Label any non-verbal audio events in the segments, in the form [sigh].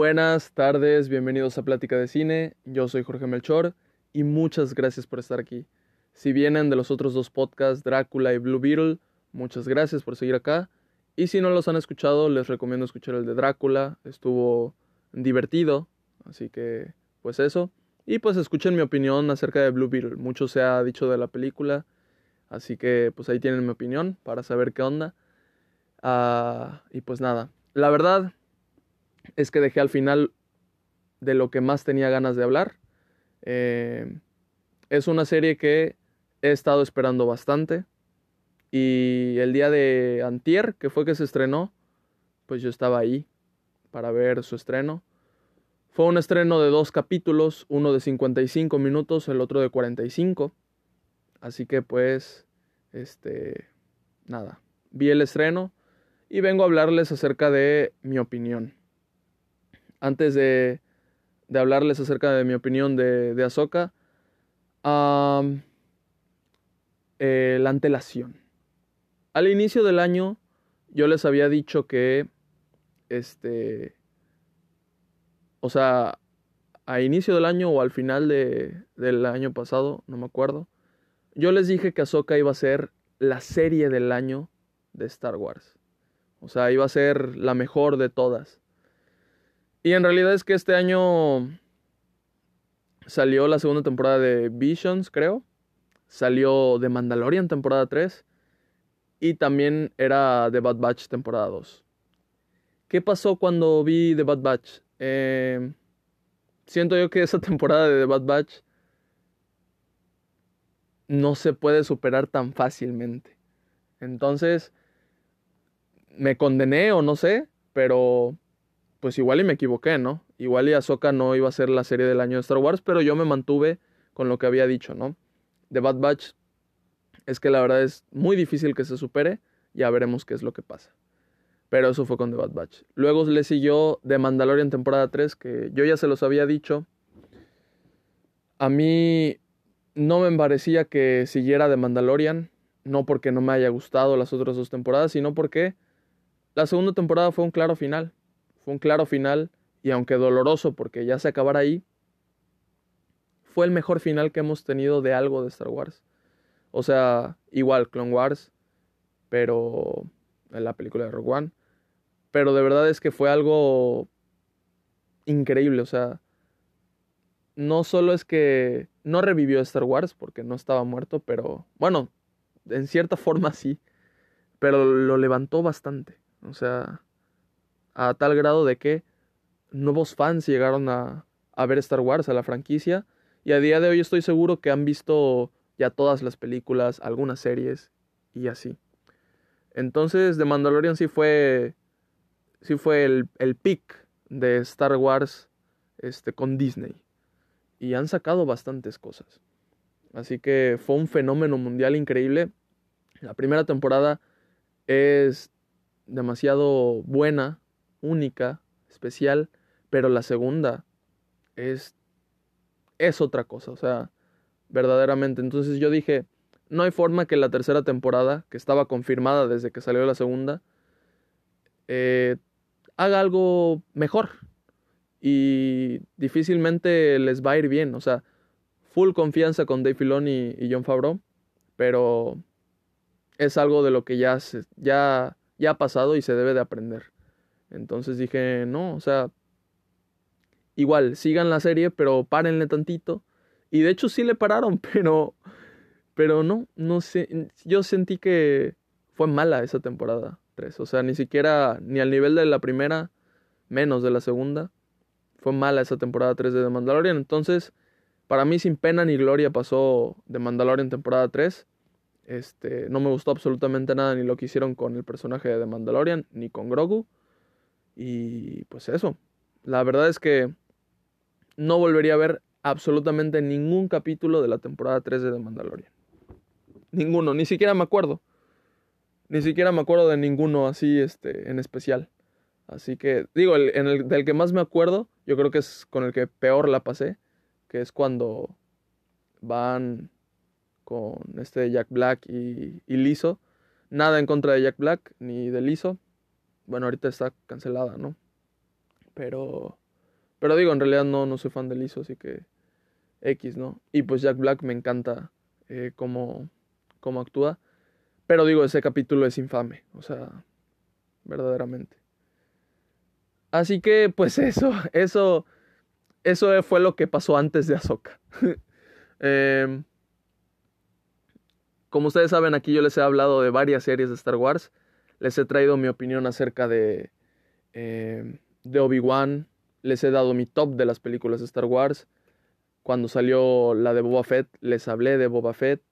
Buenas tardes, bienvenidos a Plática de Cine. Yo soy Jorge Melchor y muchas gracias por estar aquí. Si vienen de los otros dos podcasts, Drácula y Blue Beetle, muchas gracias por seguir acá. Y si no los han escuchado, les recomiendo escuchar el de Drácula. Estuvo divertido, así que pues eso. Y pues escuchen mi opinión acerca de Blue Beetle. Mucho se ha dicho de la película, así que pues ahí tienen mi opinión para saber qué onda. Ah, y pues nada, la verdad es que dejé al final de lo que más tenía ganas de hablar. Eh, es una serie que he estado esperando bastante. Y el día de Antier, que fue que se estrenó, pues yo estaba ahí para ver su estreno. Fue un estreno de dos capítulos, uno de 55 minutos, el otro de 45. Así que pues, este, nada, vi el estreno y vengo a hablarles acerca de mi opinión antes de, hablarles acerca de mi opinión de, de Ahsoka, eh, la antelación. Al inicio del año yo les había dicho que, este, o sea, a inicio del año o al final de, del año pasado, no me acuerdo, yo les dije que Ahsoka iba a ser la serie del año de Star Wars. O sea, iba a ser la mejor de todas. Y en realidad es que este año salió la segunda temporada de Visions, creo. Salió The Mandalorian temporada 3. Y también era The Bad Batch temporada 2. ¿Qué pasó cuando vi The Bad Batch? Eh, siento yo que esa [laughs] temporada de The Bad Batch no se puede superar tan fácilmente. Entonces, me condené o no sé, pero pues igual y me equivoqué, ¿no? Igual y Ahsoka no iba a ser la serie del año de Star Wars, pero yo me mantuve con lo que había dicho, ¿no? The Bad Batch es que la verdad es muy difícil que se supere, ya veremos qué es lo que pasa. Pero eso fue con The Bad Batch. Luego le siguió The Mandalorian temporada 3, que yo ya se los había dicho. A mí no me parecía que siguiera The Mandalorian, no porque no me haya gustado las otras dos temporadas, sino porque la segunda temporada fue un claro final un claro final y aunque doloroso porque ya se acabara ahí, fue el mejor final que hemos tenido de algo de Star Wars. O sea, igual Clone Wars, pero en la película de Rogue One, pero de verdad es que fue algo increíble, o sea, no solo es que no revivió Star Wars porque no estaba muerto, pero bueno, en cierta forma sí, pero lo levantó bastante, o sea, a tal grado de que nuevos fans llegaron a, a ver Star Wars, a la franquicia, y a día de hoy estoy seguro que han visto ya todas las películas, algunas series y así. Entonces, The Mandalorian sí fue, sí fue el, el pick de Star Wars este, con Disney. Y han sacado bastantes cosas. Así que fue un fenómeno mundial increíble. La primera temporada es demasiado buena única, especial, pero la segunda es, es otra cosa, o sea, verdaderamente. Entonces yo dije, no hay forma que la tercera temporada, que estaba confirmada desde que salió la segunda, eh, haga algo mejor. Y difícilmente les va a ir bien, o sea, full confianza con Dave Filoni y, John Favreau, pero es algo de lo que ya, ya, ya ha pasado y se debe de aprender. Entonces dije, no, o sea, igual, sigan la serie, pero párenle tantito. Y de hecho sí le pararon, [laughs] pero, pero no, no sé, yo sentí que fue mala esa temporada 3. O sea, ni siquiera, ni al nivel de la primera, menos de la segunda. Fue mala esa temporada 3 de The Mandalorian. Entonces, para mí sin pena ni gloria pasó The Mandalorian temporada 3. Este, no me gustó absolutamente nada ni lo que hicieron con el personaje de The Mandalorian, ni con Grogu. Y pues eso, la verdad es que no volvería a ver absolutamente ningún capítulo de la temporada 3 de Mandalorian. Ninguno, ni siquiera me acuerdo. Ni siquiera me acuerdo de ninguno así este, en especial. Así que, digo, el, en el, del que más me acuerdo, yo creo que es con el que peor la pasé, que es cuando van con este Jack Black y, y. Nada en contra de Jack Black ni de Lizzo, bueno, ahorita está cancelada, ¿no? Pero Pero digo, en realidad no, no soy fan de Lizzo, así que X, ¿no? Y pues Jack Black me encanta eh, cómo, cómo actúa. Pero digo, ese capítulo es infame, o sea, verdaderamente. Así que, pues [laughs] eso, eso, eso fue lo que pasó antes de Ahsoka. [laughs] Em, como ustedes saben, aquí yo les he hablado de varias series de Star Wars. Les he traído mi opinión acerca de, em, de Obi-Wan. Les he dado mi top de las películas de Star Wars. Cuando salió la de Boba Fett, les hablé de Boba Fett.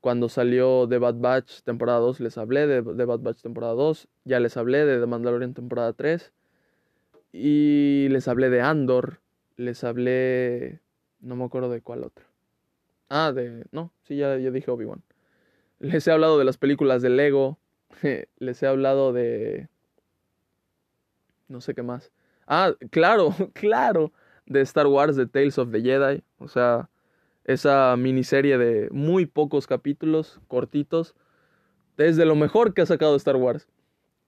Cuando salió The Bad Batch temporada 2, les hablé de The Bad Batch temporada 2. Ya les hablé de The Mandalorian temporada 3. Y les hablé de Andor. Les hablé... No me acuerdo de cuál otra. Ah, de... No, sí, ya, ya dije Obi-Wan. Les he hablado de las películas de Lego. [laughs] les he hablado de... No sé qué más. Ah, claro, [laughs] claro. De Star Wars, de Tales of the Jedi. O sea, esa miniserie de muy pocos capítulos, cortitos. Es de lo mejor que ha sacado Star Wars.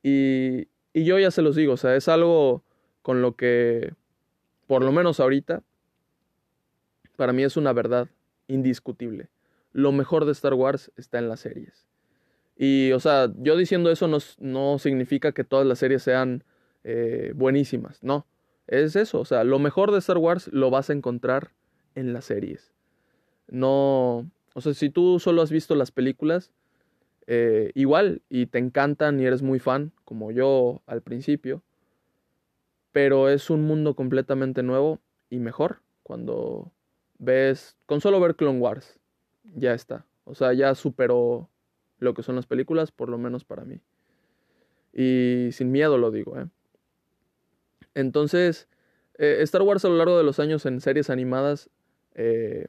Y, y yo ya se los digo, o sea, es algo con lo que, por lo menos ahorita, para mí es una verdad indiscutible. Lo mejor de Star Wars está en las series. Y, o sea, yo diciendo eso no, no significa que todas las series sean eh, buenísimas, no. Es eso, o sea, lo mejor de Star Wars lo vas a encontrar en las series. No, o sea, si tú solo has visto las películas, eh, igual, y te encantan y eres muy fan, como yo al principio, pero es un mundo completamente nuevo y mejor cuando ves, con solo ver Clone Wars, ya está. O sea, ya superó lo que son las películas, por lo menos para mí. Y sin miedo lo digo, ¿eh? Entonces, eh, Star Wars a lo largo de los años en series animadas eh,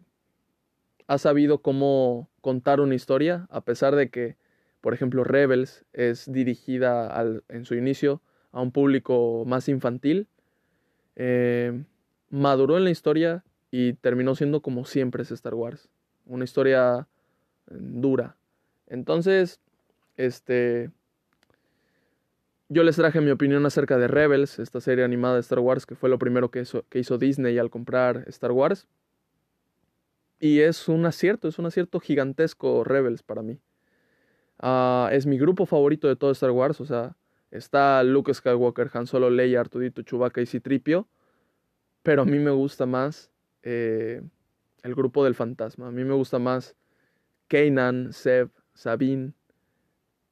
ha sabido cómo contar una historia, a pesar de que, por ejemplo, Rebels es dirigida en su inicio a un público más infantil. Maduró en la historia y terminó siendo como siempre es Star Wars. Una historia dura. Entonces, este, yo les traje mi opinión acerca de Rebels, esta serie animada de Star Wars, que fue lo primero que hizo, que hizo Disney al comprar Star Wars. Y es un acierto, es un acierto gigantesco Rebels para mí. Ah, es mi grupo favorito de todo Star Wars, o sea, está Luke Skywalker, Han Solo, Leia, Artudito, Chewbacca y Citripio, pero a mí me gusta más eh, el grupo del fantasma, a mí me gusta más Kanan, Seb, Sabine,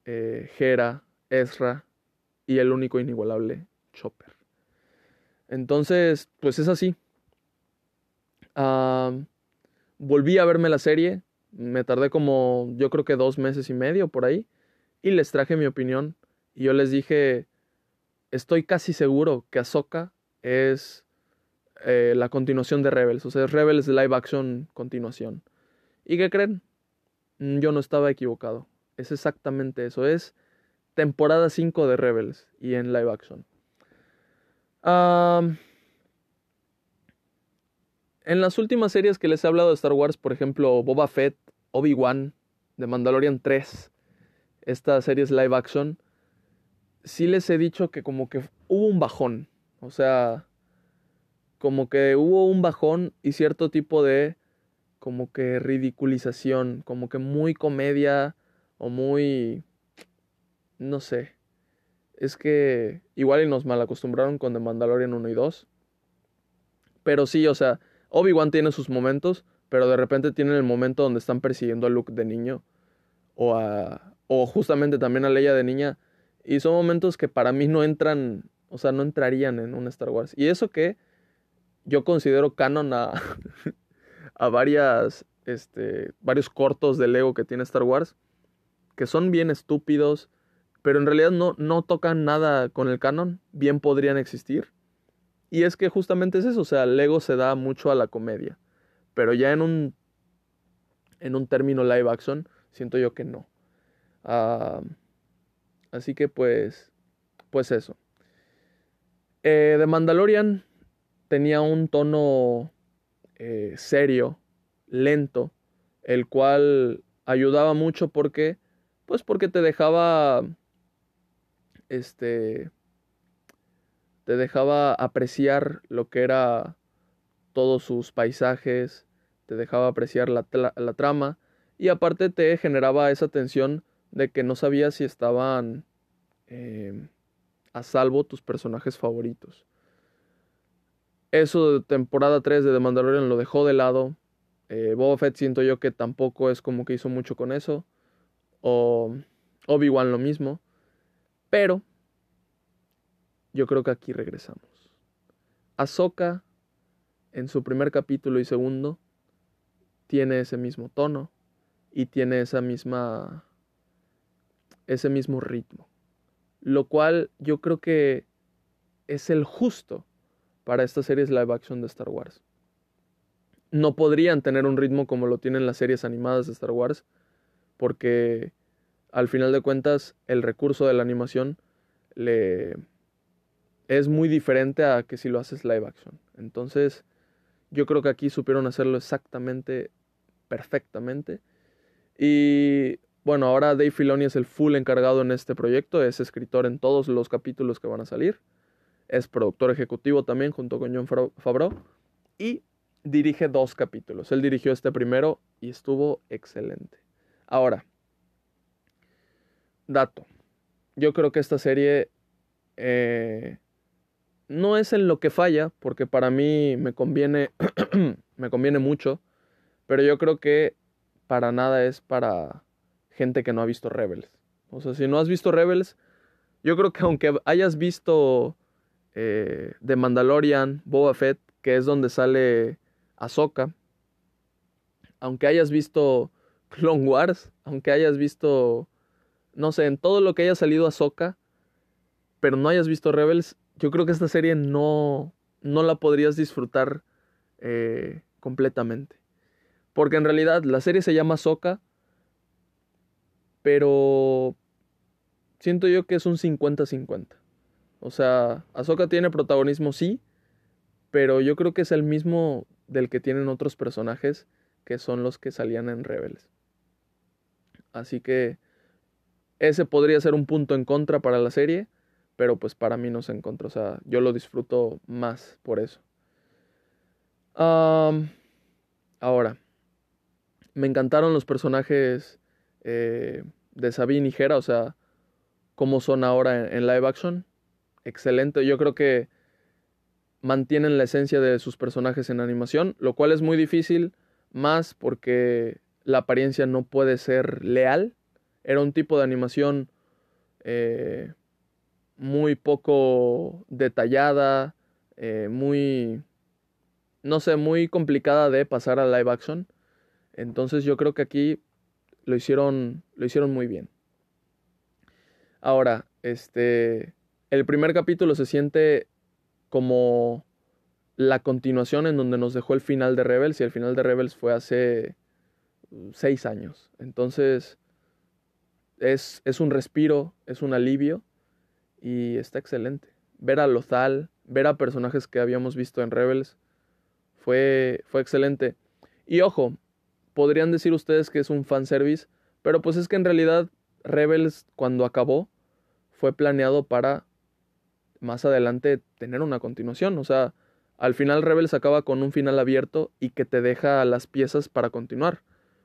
eh, Hera, Ezra, y el único inigualable Chopper. Entonces, pues es así. volví a verme la serie, me tardé como yo creo que dos meses y medio por ahí, y les traje mi opinión. Y yo les dije, estoy casi seguro que Ahsoka es eh, la continuación de Rebels, o sea, Rebels live action continuación. ¿Y qué creen? Mm, yo no estaba equivocado. Es exactamente eso, es temporada 5 de Rebels y en live action. en las últimas series que les he hablado de Star Wars, por ejemplo, Boba Fett, Obi-Wan, The Mandalorian 3, estas series live action, sí les he dicho que como que hubo un bajón. O sea, como que hubo un bajón y cierto tipo de como que ridiculización, como que muy comedia o muy no sé. Es que igual y nos malacostumbraron con The Mandalorian 1 y 2. Pero sí, o sea, Obi-Wan tiene sus momentos, pero de repente tienen el momento donde están persiguiendo a Luke de niño. O a. O justamente también a Leia de niña. Y son momentos que para mí no entran. O sea, no entrarían en un Star Wars. Y eso que yo considero canon a. [laughs] a varias. Este. varios cortos de Lego que tiene Star Wars. Que son bien estúpidos pero en realidad no, no tocan nada con el canon, bien podrían existir. Y es que justamente es eso, o sea, Lego se da mucho a la comedia, pero ya en un, en un término live action, siento yo que no. Ah, así que pues, pues eso. Eh, The Mandalorian tenía un tono eh, serio, lento, el cual ayudaba mucho porque, pues porque te dejaba este, te dejaba apreciar lo que era todos sus paisajes, te dejaba apreciar la, la trama y aparte te generaba esa tensión de que no sabías si estaban eh, a salvo tus personajes favoritos. Eso de temporada 3 de The Mandalorian lo dejó de lado. Eh, Boba Fett siento yo que tampoco es como que hizo mucho con eso. O Obi-Wan lo mismo. Pero yo creo que aquí regresamos. Ahsoka en su primer capítulo y segundo tiene ese mismo tono y tiene esa misma ese mismo ritmo. Lo cual yo creo que es el justo para estas series live action de Star Wars. No podrían tener un ritmo como lo tienen las series animadas de Star Wars, porque al final de cuentas el recurso de la animación le es muy diferente a que si lo haces live action. Entonces, yo creo que aquí supieron hacerlo exactamente perfectamente. Y bueno, ahora Dave Filoni es el full encargado en este proyecto, es escritor en todos los capítulos que van a salir, es productor ejecutivo también junto con John Favreau y dirige dos capítulos. Él dirigió este primero y estuvo excelente. Ahora, dato. Yo creo que esta serie eh, no es en lo que falla, porque para mí me conviene, [clears throat] me conviene mucho, pero yo creo que para nada es para gente que no ha visto Rebels. O sea, si no has visto Rebels, yo creo que aunque hayas visto eh, The Mandalorian, Boba Fett, que es donde sale Ahsoka, aunque hayas visto Clone Wars, aunque hayas visto, no sé, en todo lo que haya salido Ahsoka, pero no hayas visto Rebels, yo creo que esta serie no, no la podrías disfrutar eh, completamente. Porque en realidad la serie se llama Ahsoka pero siento yo que es un 50-50. O sea, Ahsoka tiene protagonismo, sí, pero yo creo que es el mismo del que tienen otros personajes que son los que salían en Rebels. Así que ese podría ser un punto en contra para la serie, pero pues para mí no se encontró. O sea, yo lo disfruto más por eso. ahora, me encantaron los personajes eh, de Sabine y Hera, o sea, cómo son ahora en, live action. Excelente, yo creo que mantienen la esencia de sus personajes en animación, lo cual es muy difícil, más porque la apariencia no puede ser leal. Era un tipo de animación eh, muy poco detallada, eh, muy, no sé, muy complicada de pasar a live action. Entonces yo creo que aquí lo hicieron, lo hicieron muy bien. Ahora, este, el primer capítulo se siente como la continuación en donde nos dejó el final de Rebels y el final de Rebels fue hace seis años. Entonces, es, es un respiro, es un alivio y está excelente. Ver a Lothal, ver a personajes que habíamos visto en Rebels, fue, fue excelente. Y ojo, podrían decir ustedes que es un fanservice, pero pues es que en realidad Rebels cuando acabó fue planeado para más adelante tener una continuación, o sea, al final Rebels acaba con un final abierto y que te deja las piezas para continuar,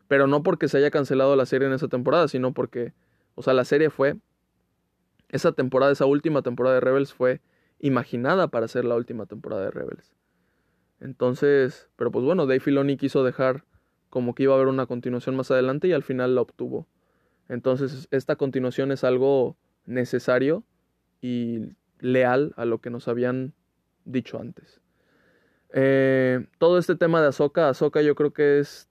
pero no porque se haya cancelado la serie en esa temporada, sino porque, o sea, la serie fue, esa temporada, esa última temporada de Rebels fue imaginada para ser la última temporada de Rebels. Entonces, pero pues bueno, Dave Filoni quiso dejar como que iba a haber una continuación más adelante y al final la obtuvo. Entonces esta continuación es algo necesario y leal a lo que nos habían dicho antes. Eh, todo este tema de Ahsoka, Ahsoka yo creo que es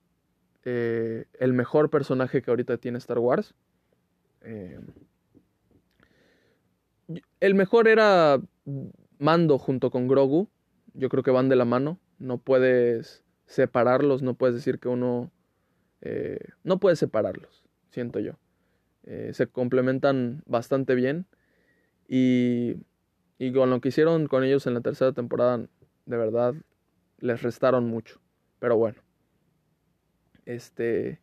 eh, el mejor personaje que ahorita tiene Star Wars. Eh, el mejor era Mando junto con Grogu. Yo creo que van de la mano. No puedes separarlos, no puedes decir que uno... No puedes separarlos, siento yo. Se complementan bastante bien y, y con lo que hicieron con ellos en la tercera temporada, de verdad, les restaron mucho. Pero bueno. Este...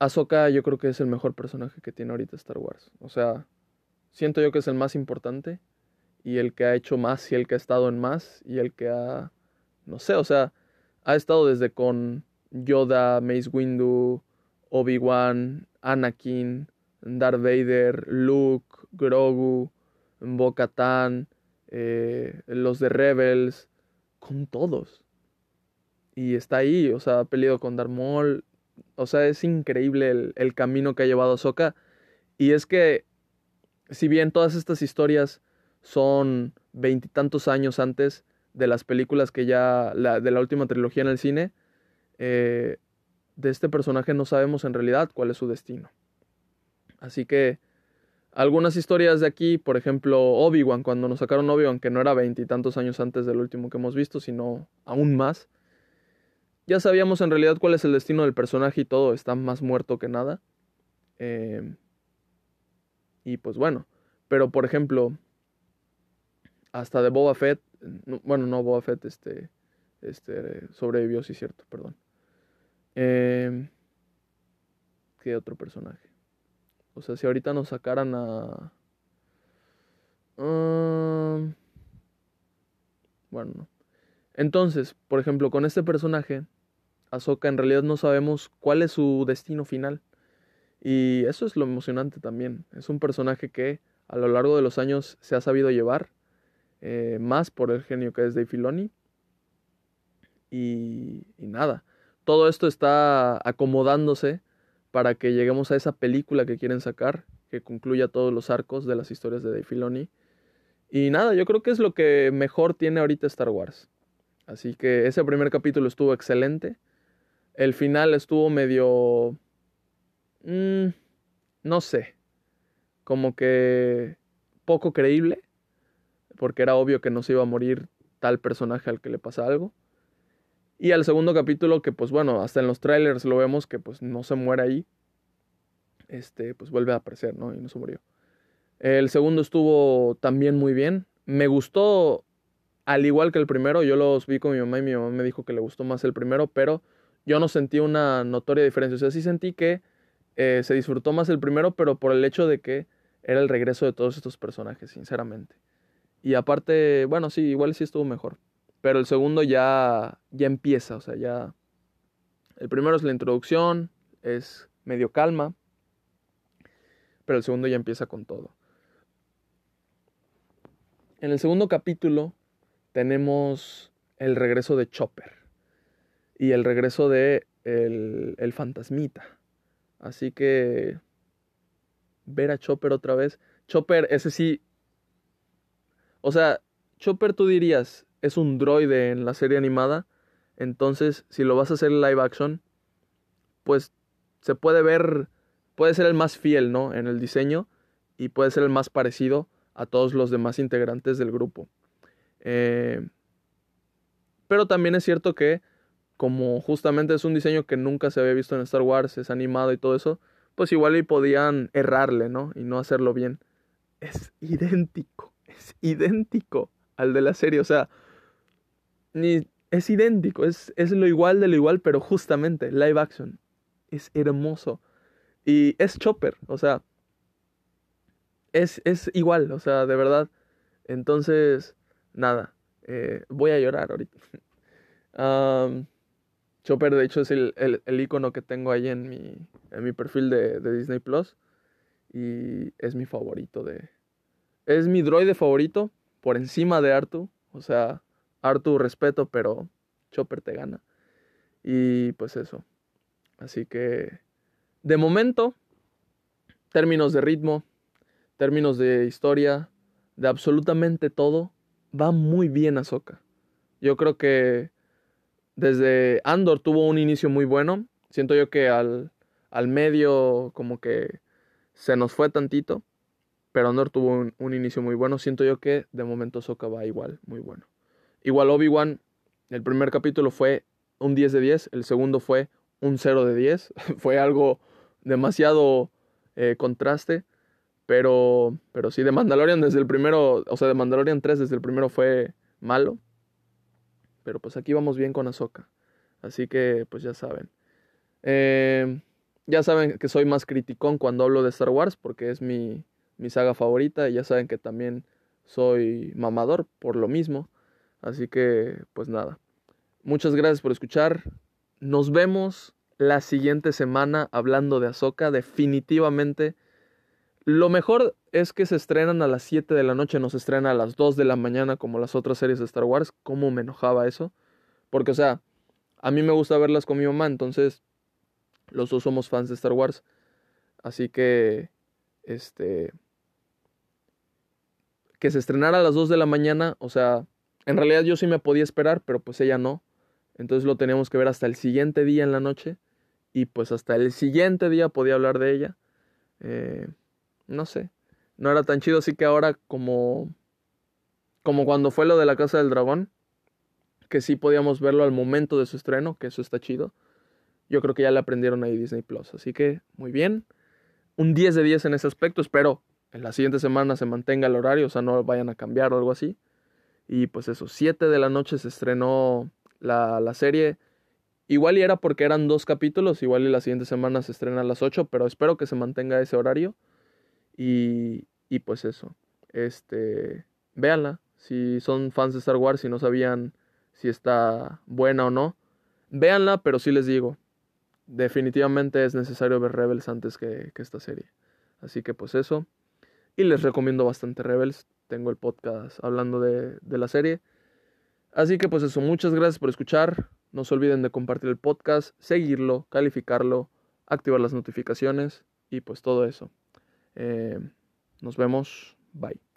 Ahsoka yo creo que es el mejor personaje que tiene ahorita Star Wars. O sea, siento yo que es el más importante y el que ha hecho más y el que ha estado en más y el que ha, no sé, o sea, ha estado desde con Yoda, Mace Windu, Obi-Wan, Anakin, Darth Vader, Luke, Grogu, Bo-Katan, eh, los de Rebels, con todos. Y está ahí, o sea, ha peleado con Darth Maul. O sea, es increíble el, el camino que ha llevado Ahsoka. Y es que, si bien todas estas historias son veintitantos años antes de las películas que ya, la, de la última trilogía en el cine, eh, de este personaje no sabemos en realidad cuál es su destino. Así que algunas historias de aquí, por ejemplo, Obi-Wan, cuando nos sacaron Obi-Wan, que no era veintitantos años antes del último que hemos visto, sino aún más, ya sabíamos en realidad cuál es el destino del personaje y todo, está más muerto que nada. Eh, y pues bueno, pero por ejemplo, hasta de Boba Fett, bueno, no Boba Fett, este, este, sobrevivió, sí, cierto, perdón. Eh, ¿Qué otro personaje? O sea, si ahorita nos sacaran a... Um, bueno, no. Entonces, por ejemplo, con este personaje, Ahsoka, en realidad no sabemos cuál es su destino final. Y eso es lo emocionante también. Es un personaje que a lo largo de los años se ha sabido llevar, eh, más por el genio que es Dave Filoni. Y, y nada, todo esto está acomodándose para que lleguemos a esa película que quieren sacar, que concluya todos los arcos de las historias de Dave Filoni. Y nada, yo creo que es lo que mejor tiene ahorita Star Wars. Así que ese primer capítulo estuvo excelente. El final estuvo medio... Mmm, no sé. Como que poco creíble. Porque era obvio que no se iba a morir tal personaje al que le pasa algo. Y al segundo capítulo, que pues bueno, hasta en los trailers lo vemos que pues no se muere ahí. Este, pues vuelve a aparecer, ¿no? Y no se murió. El segundo estuvo también muy bien. Me gustó, al igual que el primero, yo los vi con mi mamá y mi mamá me dijo que le gustó más el primero, pero yo no sentí una notoria diferencia. O sea, sí sentí que eh, se disfrutó más el primero, pero por el hecho de que era el regreso de todos estos personajes, sinceramente. Y aparte, bueno, sí, igual sí estuvo mejor. Pero el segundo ya, ya empieza, o sea, ya... El primero es la introducción, es medio calma, pero el segundo ya empieza con todo. En el segundo capítulo tenemos el regreso de Chopper y el regreso de el, el fantasmita. Así que ver a Chopper otra vez. Chopper, ese sí. O sea, Chopper tú dirías, es un droide en la serie animada. Entonces, si lo vas a hacer live action, pues se puede ver, puede ser el más fiel, ¿no? En el diseño y puede ser el más parecido a todos los demás integrantes del grupo. Eh, pero también es cierto que, como justamente es un diseño que nunca se había visto en Star Wars, es animado y todo eso, pues igual y podían errarle, ¿no? Y no hacerlo bien. Es idéntico, es idéntico al de la serie. O sea, ni, es idéntico, es, es lo igual de lo igual, pero justamente live action. Es hermoso. Y es Chopper, o sea, es, es igual, o sea, de verdad. Entonces, nada, eh, voy a llorar ahorita. [laughs] Chopper, de hecho, es el, el, icono que tengo ahí en mi, en mi perfil de, de, Disney Plus. Y es mi favorito de. Es mi droide favorito por encima de Artu. O sea, Artu respeto, pero Chopper te gana. Y pues eso. Así que, de momento, términos de ritmo, términos de historia, de absolutamente todo, va muy bien Ahsoka. Yo creo que desde Andor tuvo un inicio muy bueno. Siento yo que al, al medio como que se nos fue tantito. Pero Andor tuvo un, un, inicio muy bueno. Siento yo que de momento Ahsoka va igual, muy bueno. Igual Obi-Wan, el primer capítulo fue un 10 de 10, el segundo fue un 0 de 10. [laughs] fue algo demasiado eh, contraste. Pero, pero sí, de Mandalorian desde el primero, o sea, de Mandalorian 3 desde el primero fue malo. Pero pues aquí vamos bien con Ahsoka. Así que, pues ya saben. Eh, ya saben que soy más criticón cuando hablo de Star Wars porque es mi, mi saga favorita. Y ya saben que también soy mamador por lo mismo. Así que, pues nada. Muchas gracias por escuchar. Nos vemos la siguiente semana hablando de Ahsoka. Definitivamente. Lo mejor es que se estrenan a las 7 de la noche, no se estrena a las 2 de la mañana como las otras series de Star Wars. ¿Cómo me enojaba eso? Porque, o sea, a mí me gusta verlas con mi mamá, entonces los dos somos fans de Star Wars. Así que, este, que se estrenara a las 2 de la mañana, o sea, en realidad yo sí me podía esperar, pero pues ella no. Entonces lo teníamos que ver hasta el siguiente día en la noche. Y pues hasta el siguiente día podía hablar de ella. Eh, no sé. No era tan chido, así que ahora como... Como cuando fue lo de la Casa del Dragón. Que sí podíamos verlo al momento de su estreno, que eso está chido. Yo creo que ya le aprendieron ahí Disney Plus. Así que, muy bien. Un 10 de 10 en ese aspecto. Espero en la siguiente semana se mantenga el horario, o sea, no vayan a cambiar o algo así. Y pues eso, 7 de la noche se estrenó la, la, serie. Igual y era porque eran dos capítulos, igual y la siguiente semana se estrena a las 8, pero espero que se mantenga ese horario. Y, y pues eso, este, véanla. Si son fans de Star Wars y no sabían si está buena o no, véanla, pero sí les digo, definitivamente es necesario ver Rebels antes que, que esta serie. Así que pues eso. Y les recomiendo bastante Rebels. Tengo el podcast hablando de, de la serie. Así que pues eso, muchas gracias por escuchar. No se olviden de compartir el podcast, seguirlo, calificarlo, activar las notificaciones y pues todo eso. Eh, nos vemos. Bye.